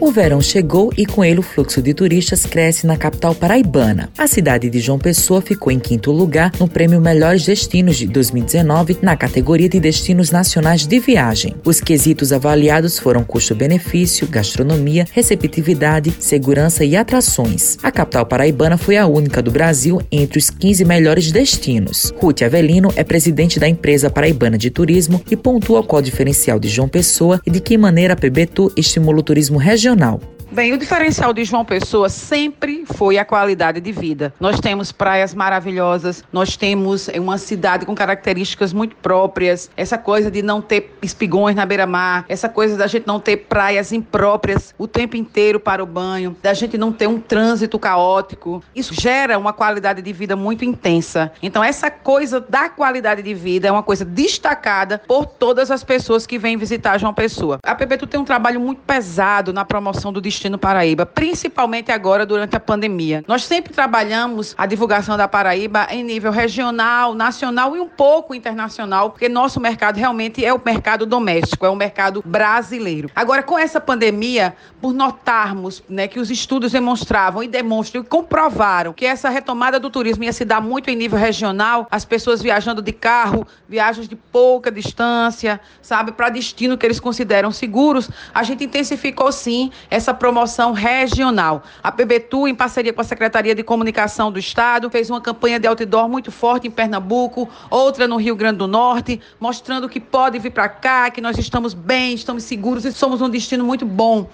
O verão chegou e com ele o fluxo de turistas cresce na capital paraibana. A cidade de João Pessoa ficou em quinto lugar no prêmio Melhores Destinos de 2019 na categoria de destinos nacionais de viagem. Os quesitos avaliados foram custo-benefício, gastronomia, receptividade, segurança e atrações. A capital paraibana foi a única do Brasil entre os 15 melhores destinos. Ruth Avelino é presidente da empresa paraibana de turismo e pontua qual o diferencial de João Pessoa e de que maneira a PBTU estimula o turismo regional regional. Bem, o diferencial de João Pessoa sempre foi a qualidade de vida. Nós temos praias maravilhosas, nós temos uma cidade com características muito próprias, essa coisa de não ter espigões na beira-mar, essa coisa da gente não ter praias impróprias o tempo inteiro para o banho, da gente não ter um trânsito caótico. Isso gera uma qualidade de vida muito intensa. Então, essa coisa da qualidade de vida é uma coisa destacada por todas as pessoas que vêm visitar João Pessoa. A PPTU tem um trabalho muito pesado na promoção do destino Destino Paraíba, principalmente agora durante a pandemia. Nós sempre trabalhamos a divulgação da Paraíba em nível regional, nacional e um pouco internacional, porque nosso mercado realmente é o mercado doméstico, é o mercado brasileiro. Agora, com essa pandemia, por notarmos né, que os estudos demonstravam e demonstram e comprovaram que essa retomada do turismo ia se dar muito em nível regional, as pessoas viajando de carro, viagens de pouca distância, sabe, para destino que eles consideram seguros, a gente intensificou sim essa promoção regional. A PBTU, em parceria com a Secretaria de Comunicação do Estado, fez uma campanha de outdoor muito forte em Pernambuco, outra no Rio Grande do Norte, mostrando que pode vir para cá, que nós estamos bem, estamos seguros e somos um destino muito bom.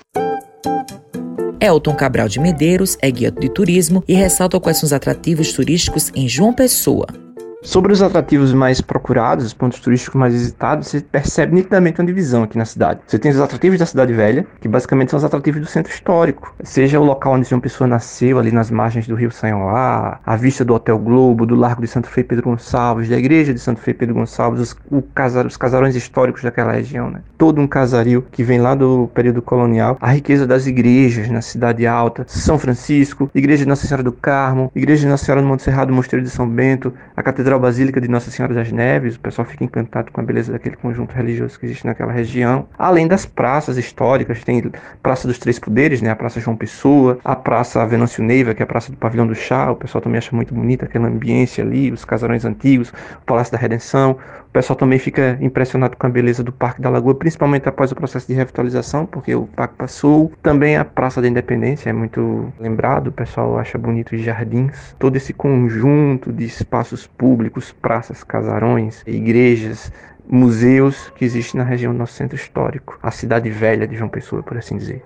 Elton Cabral de Medeiros é guia de turismo e ressalta quais são os atrativos turísticos em João Pessoa. Sobre os atrativos mais procurados, os pontos turísticos mais visitados, você percebe nitidamente uma divisão aqui na cidade. Você tem os atrativos da cidade velha, que basicamente são os atrativos do centro histórico, seja o local onde uma pessoa nasceu, ali nas margens do rio Sanhoá, a vista do Hotel Globo, do Largo de Santo Frei Pedro Gonçalves, da igreja de Santo Frei Pedro Gonçalves, os, casar, os casarões históricos daquela região, né? Todo um casario que vem lá do período colonial, a riqueza das igrejas na cidade alta, São Francisco, igreja de Nossa Senhora do Carmo, igreja de Nossa Senhora do Monte Serrado, Mosteiro de São Bento, a Catedral a Basílica de Nossa Senhora das Neves, o pessoal fica encantado com a beleza daquele conjunto religioso que existe naquela região. Além das praças históricas, tem Praça dos Três Poderes, né, a Praça João Pessoa, a Praça Venâncio Neiva, que é a Praça do Pavilhão do Chá, o pessoal também acha muito bonita aquela ambiência ali, os casarões antigos, o Palácio da Redenção. O pessoal também fica impressionado com a beleza do Parque da Lagoa, principalmente após o processo de revitalização, porque o parque passou. Também a Praça da Independência é muito lembrado, o pessoal acha bonito os jardins. Todo esse conjunto de espaços públicos públicos, praças, casarões, igrejas, museus que existem na região do nosso centro histórico, a cidade velha de João Pessoa, por assim dizer.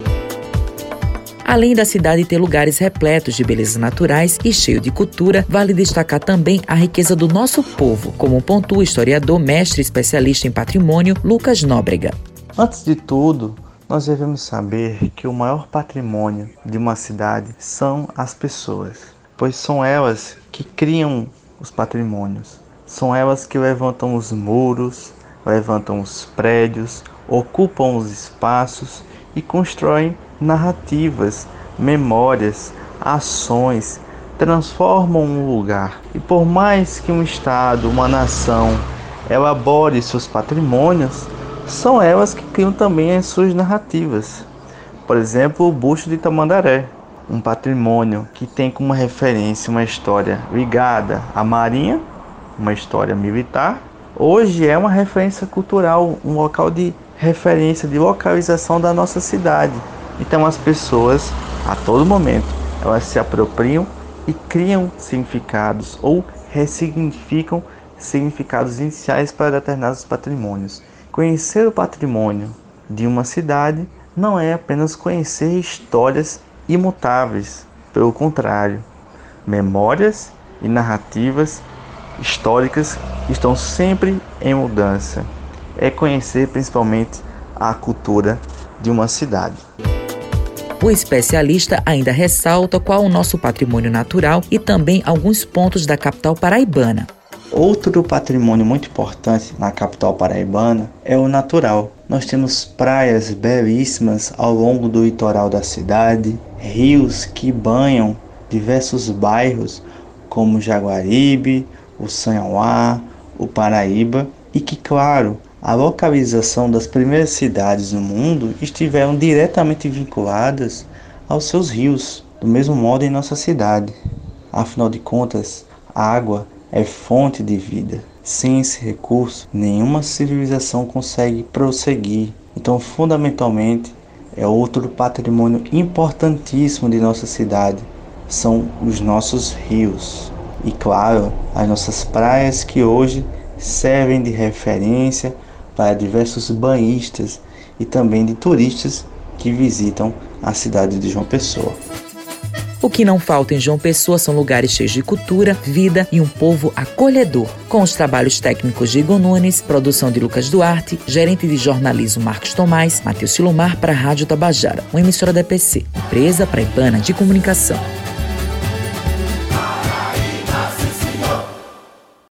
Além da cidade ter lugares repletos de belezas naturais e cheio de cultura, vale destacar também a riqueza do nosso povo, como pontua o historiador, mestre especialista em patrimônio Lucas Nóbrega. Antes de tudo, nós devemos saber que o maior patrimônio de uma cidade são as pessoas, pois são elas que criam os patrimônios. São elas que levantam os muros, levantam os prédios, ocupam os espaços e constroem narrativas, memórias, ações, transformam um lugar. E por mais que um estado, uma nação elabore seus patrimônios, são elas que criam também as suas narrativas. Por exemplo, o busto de Tamandaré, um patrimônio que tem como referência uma história ligada à Marinha, uma história militar. Hoje é uma referência cultural, um local de referência, de localização da nossa cidade. Então as pessoas, a todo momento, elas se apropriam e criam significados ou ressignificam significados iniciais para determinados patrimônios. Conhecer o patrimônio de uma cidade não é apenas conhecer histórias imutáveis. Pelo contrário, memórias e narrativas históricas estão sempre em mudança. É conhecer principalmente a cultura de uma cidade. O especialista ainda ressalta qual o nosso patrimônio natural e também alguns pontos da capital paraibana. Outro patrimônio muito importante na capital paraibana é o natural. Nós temos praias belíssimas ao longo do litoral da cidade, rios que banham diversos bairros como Jaguaribe, o Sanhauá, o Paraíba e que, claro, a localização das primeiras cidades no mundo estiveram diretamente vinculadas aos seus rios, do mesmo modo em nossa cidade. Afinal de contas, a água é fonte de vida. Sem esse recurso, nenhuma civilização consegue prosseguir. Então, fundamentalmente, é outro patrimônio importantíssimo de nossa cidade, são os nossos rios. E claro, as nossas praias que hoje servem de referência para diversos banhistas e também de turistas que visitam a cidade de João Pessoa. O que não falta em João Pessoa são lugares cheios de cultura, vida e um povo acolhedor. Com os trabalhos técnicos de Igor Nunes, produção de Lucas Duarte, gerente de jornalismo Marcos Tomás, Matheus Silomar para a Rádio Tabajara, uma emissora da EPC, empresa praibana de comunicação.